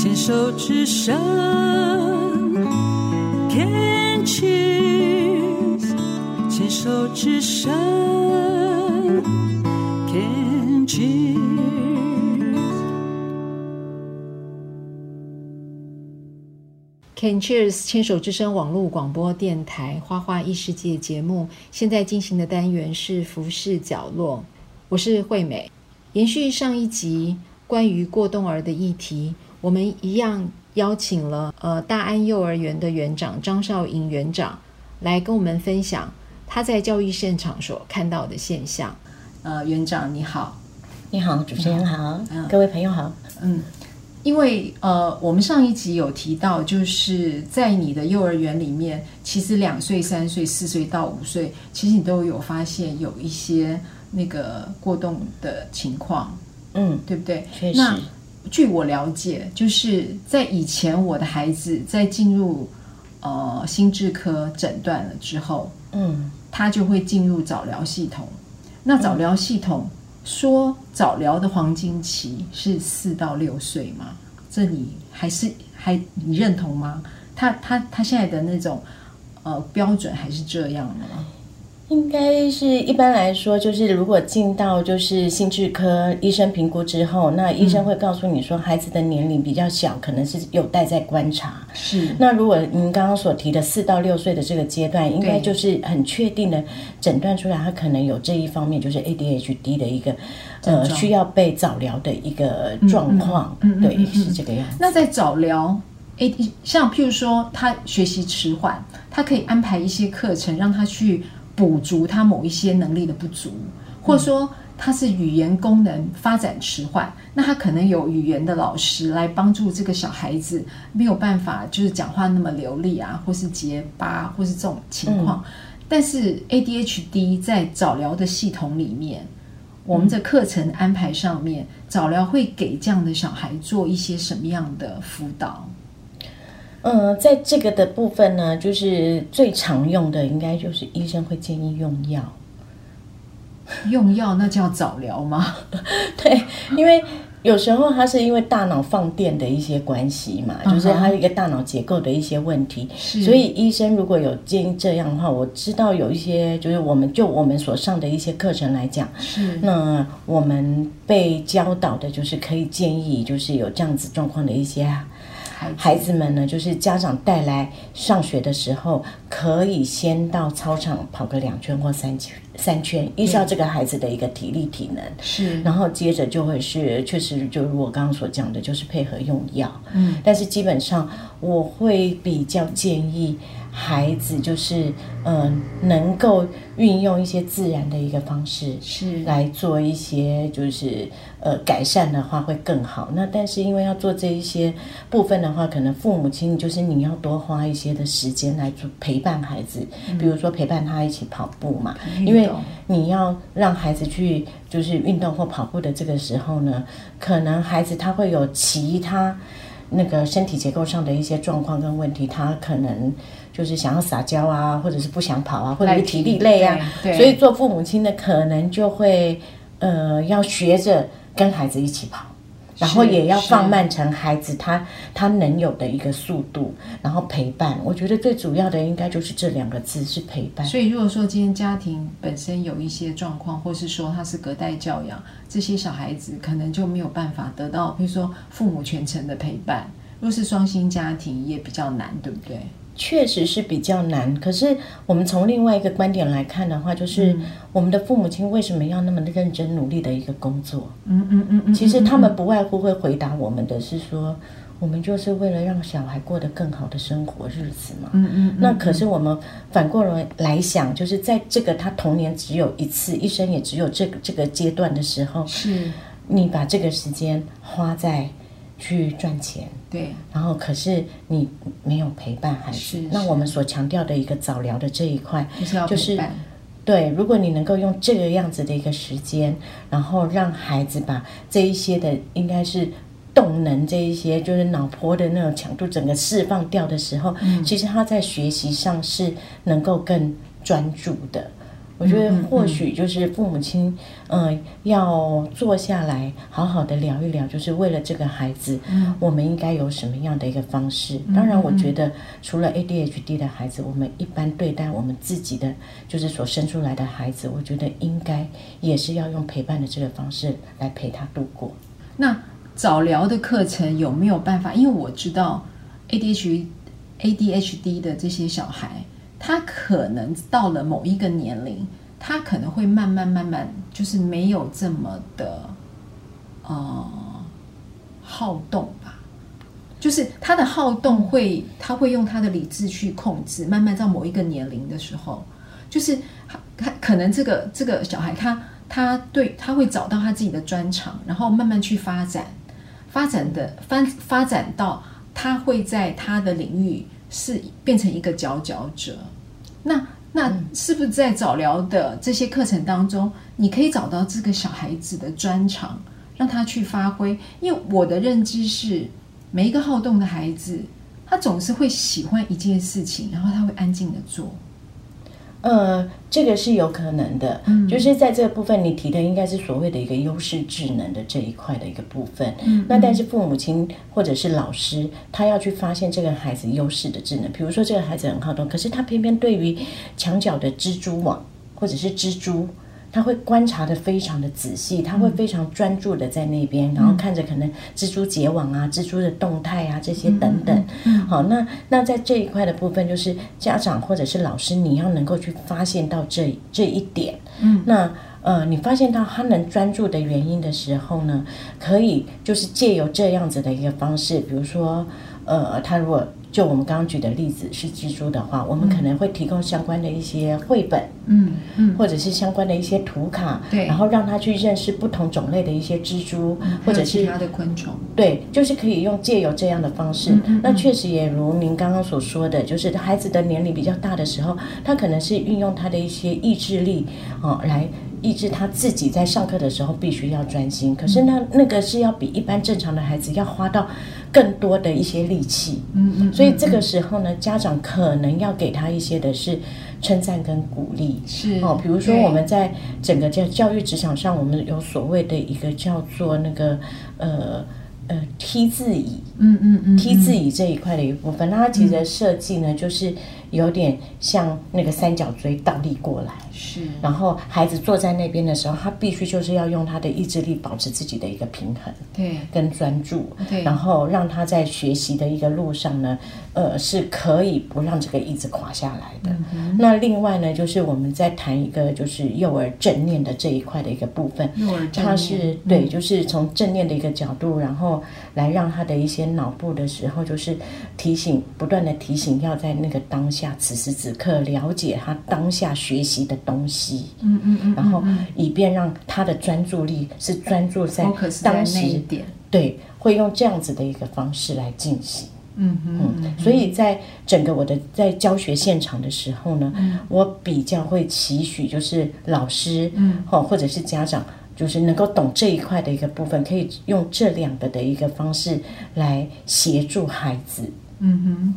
牵手之声，Can cheers，牵手之声，Can cheers。Can cheers，牵手之声网络广播电台花花异世界节目，现在进行的单元是服饰角落，我是惠美，延续上一集。关于过冬儿的议题，我们一样邀请了呃大安幼儿园的园长张少莹园长来跟我们分享他在教育现场所看到的现象。呃，园长你好，你好，主持人好，嗯、各位朋友好。嗯，因为呃我们上一集有提到，就是在你的幼儿园里面，其实两岁、三岁、四岁到五岁，其实你都有发现有一些那个过动的情况。嗯，对不对？确实。那据我了解，就是在以前，我的孩子在进入呃心智科诊断了之后，嗯，他就会进入早疗系统。那早疗系统说早疗的黄金期是四到六岁吗？这你还是还你认同吗？他他他现在的那种呃标准还是这样的吗？应该是一般来说，就是如果进到就是心智科医生评估之后，那医生会告诉你说，孩子的年龄比较小，可能是有待在观察。是。那如果您刚刚所提的四到六岁的这个阶段，应该就是很确定的诊断出来，他可能有这一方面，就是 ADHD 的一个呃需要被早疗的一个状况。嗯，对，是这个样子。那在早疗，AD 像譬如说他学习迟缓，他可以安排一些课程让他去。补足他某一些能力的不足，或者说他是语言功能发展迟缓，嗯、那他可能有语言的老师来帮助这个小孩子没有办法就是讲话那么流利啊，或是结巴，或是这种情况。嗯、但是 ADHD 在早疗的系统里面，我们的课程安排上面，嗯、早疗会给这样的小孩做一些什么样的辅导？嗯，在这个的部分呢，就是最常用的，应该就是医生会建议用药。用药那叫早疗吗？对，因为有时候它是因为大脑放电的一些关系嘛，就是它一个大脑结构的一些问题。是所以医生如果有建议这样的话，我知道有一些，就是我们就我们所上的一些课程来讲，是那我们被教导的就是可以建议，就是有这样子状况的一些。孩子。们呢，就是家长带来上学的时候，可以先到操场跑个两圈或三圈，三圈，依照这个孩子的一个体力体能，是，然后接着就会是，确实就如我刚刚所讲的，就是配合用药，嗯，但是基本上我会比较建议。孩子就是，嗯、呃，能够运用一些自然的一个方式，是。来做一些，就是呃改善的话会更好。那但是因为要做这一些部分的话，可能父母亲就是你要多花一些的时间来做陪伴孩子，嗯、比如说陪伴他一起跑步嘛，嗯、因为你要让孩子去就是运动或跑步的这个时候呢，可能孩子他会有其他那个身体结构上的一些状况跟问题，他可能。就是想要撒娇啊，或者是不想跑啊，或者是体力累啊，所以做父母亲的可能就会，呃，要学着跟孩子一起跑，然后也要放慢成孩子他他能有的一个速度，然后陪伴。我觉得最主要的应该就是这两个字是陪伴。所以如果说今天家庭本身有一些状况，或是说他是隔代教养，这些小孩子可能就没有办法得到，比如说父母全程的陪伴。若是双薪家庭也比较难，对不对？确实是比较难，可是我们从另外一个观点来看的话，就是我们的父母亲为什么要那么认真努力的一个工作？嗯嗯嗯嗯，其实他们不外乎会回答我们的是说，我们就是为了让小孩过得更好的生活日子嘛。嗯嗯，那可是我们反过来来想，就是在这个他童年只有一次，一生也只有这个这个阶段的时候，是你把这个时间花在。去赚钱，对，然后可是你没有陪伴孩子，那我们所强调的一个早疗的这一块，就是对，如果你能够用这个样子的一个时间，然后让孩子把这一些的应该是动能这一些，就是脑波的那种强度整个释放掉的时候，嗯，其实他在学习上是能够更专注的。我觉得或许就是父母亲，嗯、呃，要坐下来好好的聊一聊，就是为了这个孩子，嗯，我们应该有什么样的一个方式？当然，我觉得除了 ADHD 的孩子，我们一般对待我们自己的，就是所生出来的孩子，我觉得应该也是要用陪伴的这个方式来陪他度过。那早疗的课程有没有办法？因为我知道 ADHD ADHD 的这些小孩。他可能到了某一个年龄，他可能会慢慢慢慢，就是没有这么的，呃，好动吧。就是他的好动会，他会用他的理智去控制。慢慢到某一个年龄的时候，就是他他可能这个这个小孩，他他对他会找到他自己的专长，然后慢慢去发展，发展的发发展到他会在他的领域。是变成一个佼佼者，那那是不是在早疗的这些课程当中，你可以找到这个小孩子的专长，让他去发挥？因为我的认知是，每一个好动的孩子，他总是会喜欢一件事情，然后他会安静的做。呃，这个是有可能的，嗯，就是在这个部分，你提的应该是所谓的一个优势智能的这一块的一个部分。嗯，那但是父母亲或者是老师，他要去发现这个孩子优势的智能，比如说这个孩子很好动，可是他偏偏对于墙角的蜘蛛网或者是蜘蛛。他会观察的非常的仔细，他会非常专注的在那边，嗯、然后看着可能蜘蛛结网啊、蜘蛛的动态啊这些等等。嗯嗯、好，那那在这一块的部分，就是家长或者是老师，你要能够去发现到这这一点。嗯，那呃，你发现到他能专注的原因的时候呢，可以就是借由这样子的一个方式，比如说呃，他如果。就我们刚刚举的例子是蜘蛛的话，我们可能会提供相关的一些绘本，嗯嗯，或者是相关的一些图卡，对，然后让他去认识不同种类的一些蜘蛛，嗯、或者是其他的昆虫，对，就是可以用借由这样的方式。那确实也如您刚刚所说的，就是孩子的年龄比较大的时候，他可能是运用他的一些意志力啊、哦，来抑制他自己在上课的时候必须要专心。可是那那个是要比一般正常的孩子要花到。更多的一些力气，嗯嗯，所以这个时候呢，家长可能要给他一些的是称赞跟鼓励，是哦，比如说我们在整个教教育职场上，我们有所谓的一个叫做那个呃呃 T 字椅，嗯嗯嗯，T 字椅这一块的一部分，那它其实设计呢就是。有点像那个三角锥倒立过来，是。然后孩子坐在那边的时候，他必须就是要用他的意志力保持自己的一个平衡，对，跟专注，对。然后让他在学习的一个路上呢，呃，是可以不让这个椅子垮下来的。嗯、那另外呢，就是我们在谈一个就是幼儿正念的这一块的一个部分，幼儿正念，他是对，就是从正念的一个角度，然后来让他的一些脑部的时候，就是提醒，不断的提醒，要在那个当下。下此时此刻了解他当下学习的东西，嗯嗯嗯，然后以便让他的专注力是专注在当时一点，对，会用这样子的一个方式来进行，嗯嗯嗯，所以在整个我的在教学现场的时候呢，嗯、我比较会期许就是老师，嗯，或者是家长，就是能够懂这一块的一个部分，可以用这两个的一个方式来协助孩子，嗯哼。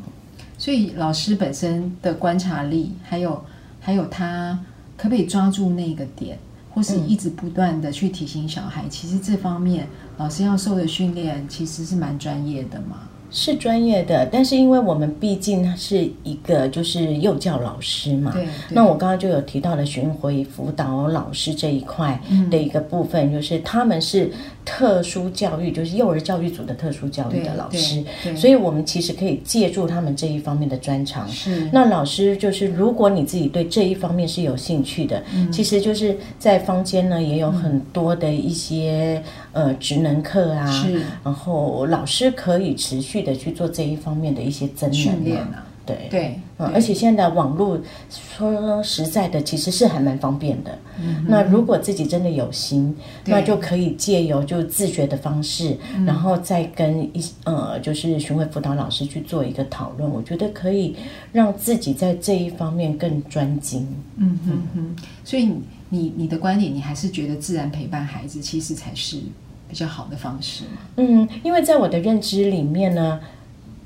所以老师本身的观察力，还有还有他可不可以抓住那个点，或是一直不断的去提醒小孩，嗯、其实这方面老师要受的训练其实是蛮专业的嘛。是专业的，但是因为我们毕竟是一个就是幼教老师嘛，对对，那我刚刚就有提到了巡回辅导老师这一块的一个部分，嗯、就是他们是特殊教育，就是幼儿教育组的特殊教育的老师，所以我们其实可以借助他们这一方面的专长。是，那老师就是如果你自己对这一方面是有兴趣的，嗯、其实就是在坊间呢也有很多的一些、嗯、呃职能课啊，然后老师可以持续。的去做这一方面的一些增练啊，对对，嗯，而且现在网络说实在的，其实是还蛮方便的。嗯，那如果自己真的有心，那就可以借由就自学的方式，然后再跟一呃，就是巡回辅导老师去做一个讨论，我觉得可以让自己在这一方面更专精。嗯哼哼，所以你你的观点，你还是觉得自然陪伴孩子其实才是。比较好的方式吗？嗯，因为在我的认知里面呢，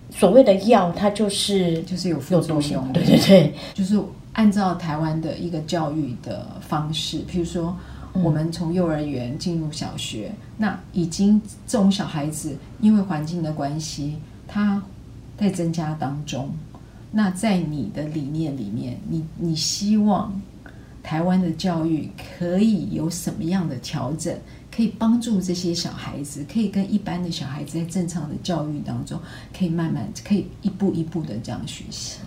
所谓的药，它就是就是有副作用，对对对，就是按照台湾的一个教育的方式，譬如说，我们从幼儿园进入小学，嗯、那已经这种小孩子因为环境的关系，他在增加当中。那在你的理念里面，你你希望台湾的教育可以有什么样的调整，可以帮助这些小孩子，可以跟一般的小孩子在正常的教育当中，可以慢慢可以一步一步的这样学习。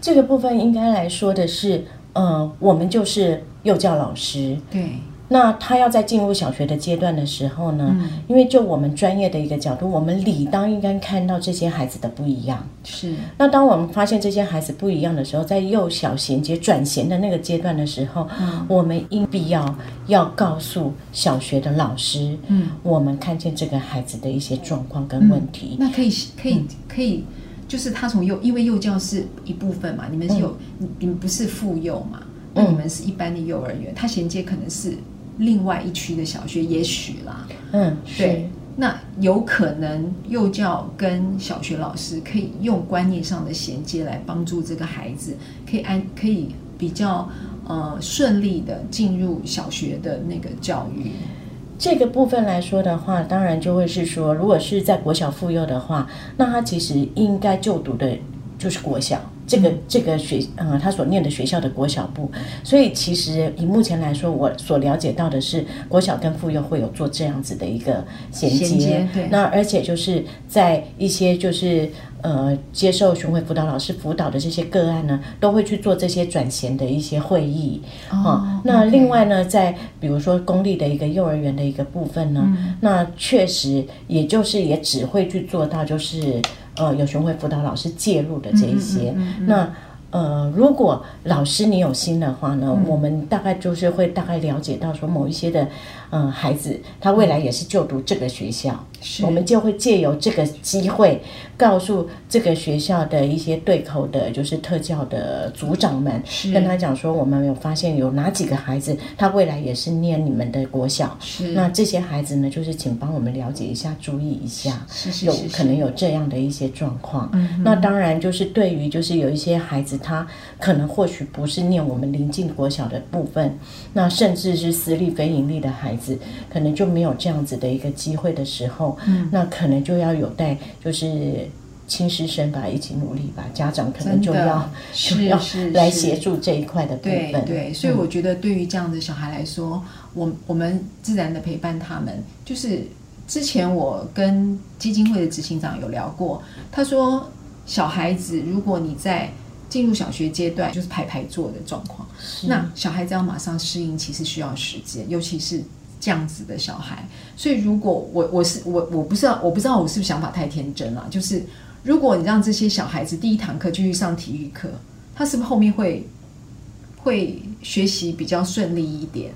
这个部分应该来说的是，呃，我们就是幼教老师，对。那他要在进入小学的阶段的时候呢，嗯、因为就我们专业的一个角度，我们理当应该看到这些孩子的不一样。是。那当我们发现这些孩子不一样的时候，在幼小衔接转衔的那个阶段的时候，嗯、我们应必要要告诉小学的老师，嗯，我们看见这个孩子的一些状况跟问题。嗯、那可以可以可以，就是他从幼，因为幼教是一部分嘛，你们是有，嗯、你们不是妇幼嘛，那你们是一般的幼儿园，他衔接可能是。另外一区的小学，也许啦，嗯，对，那有可能幼教跟小学老师可以用观念上的衔接来帮助这个孩子，可以安可以比较呃顺利的进入小学的那个教育。这个部分来说的话，当然就会是说，如果是在国小附幼的话，那他其实应该就读的就是国小。这个这个学，呃，他所念的学校的国小部，所以其实以目前来说，我所了解到的是，国小跟妇幼会有做这样子的一个衔接。衔接，对。那而且就是在一些就是呃接受巡回辅导老师辅导的这些个案呢，都会去做这些转衔的一些会议。哦。哦，那另外呢，在比如说公立的一个幼儿园的一个部分呢，嗯、那确实也就是也只会去做到就是。呃，有学会辅导老师介入的这一些，那呃，如果老师你有心的话呢，嗯、我们大概就是会大概了解到说某一些的。呃，孩子他未来也是就读这个学校，是我们就会借由这个机会，告诉这个学校的一些对口的，就是特教的组长们，跟他讲说，我们有发现有哪几个孩子，他未来也是念你们的国小，是。那这些孩子呢，就是请帮我们了解一下，注意一下，是是是是。有可能有这样的一些状况。嗯，那当然就是对于就是有一些孩子，他可能或许不是念我们临近国小的部分，那甚至是私立非盈利的孩子。可能就没有这样子的一个机会的时候，嗯，那可能就要有待就是亲师生吧，一起努力吧。家长可能就要 就要来协助这一块的部分。对对，所以我觉得对于这样的小孩来说，嗯、我我们自然的陪伴他们。就是之前我跟基金会的执行长有聊过，他说小孩子如果你在进入小学阶段就是排排坐的状况，那小孩子要马上适应，其实需要时间，尤其是。这样子的小孩，所以如果我我是我我不知道我不知道我是不是想法太天真了，就是如果你让这些小孩子第一堂课就去上体育课，他是不是后面会会学习比较顺利一点？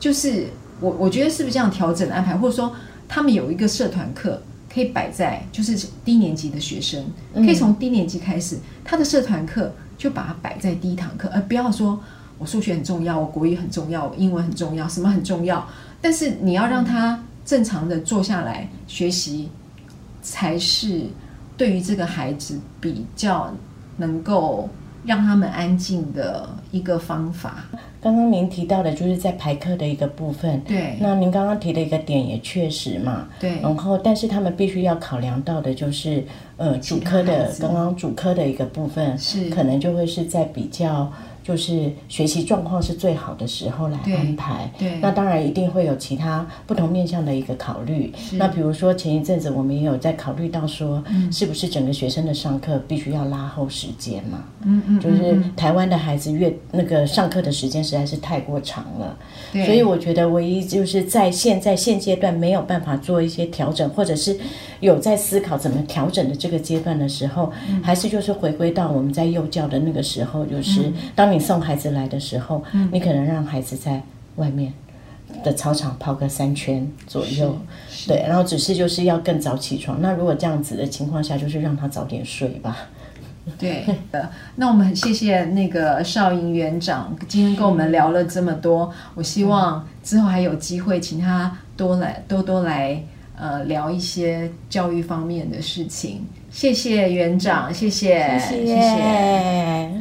就是我我觉得是不是这样调整安排，或者说他们有一个社团课可以摆在就是低年级的学生，可以从低年级开始，他的社团课就把它摆在第一堂课，而不要说我数学很重要，我国语很重要，我英文很重要，什么很重要。但是你要让他正常的坐下来学习，才是对于这个孩子比较能够让他们安静的一个方法。刚刚您提到的就是在排课的一个部分，对。那您刚刚提的一个点也确实嘛，对。然后，但是他们必须要考量到的就是，呃，主科的刚刚主科的一个部分是可能就会是在比较。就是学习状况是最好的时候来安排，对，对，那当然一定会有其他不同面向的一个考虑。那比如说前一阵子我们也有在考虑到说，嗯、是不是整个学生的上课必须要拉后时间嘛？嗯，嗯嗯，就是台湾的孩子越那个上课的时间实在是太过长了，所以我觉得唯一就是在现在现阶段没有办法做一些调整，或者是有在思考怎么调整的这个阶段的时候，嗯、还是就是回归到我们在幼教的那个时候，就是当你。送孩子来的时候，嗯、你可能让孩子在外面的操场跑个三圈左右，对，然后只是就是要更早起床。那如果这样子的情况下，就是让他早点睡吧。对的，那我们很谢谢那个绍营园长今天跟我们聊了这么多。我希望之后还有机会请他多来多多来呃聊一些教育方面的事情。谢谢园长，谢谢，谢谢。谢谢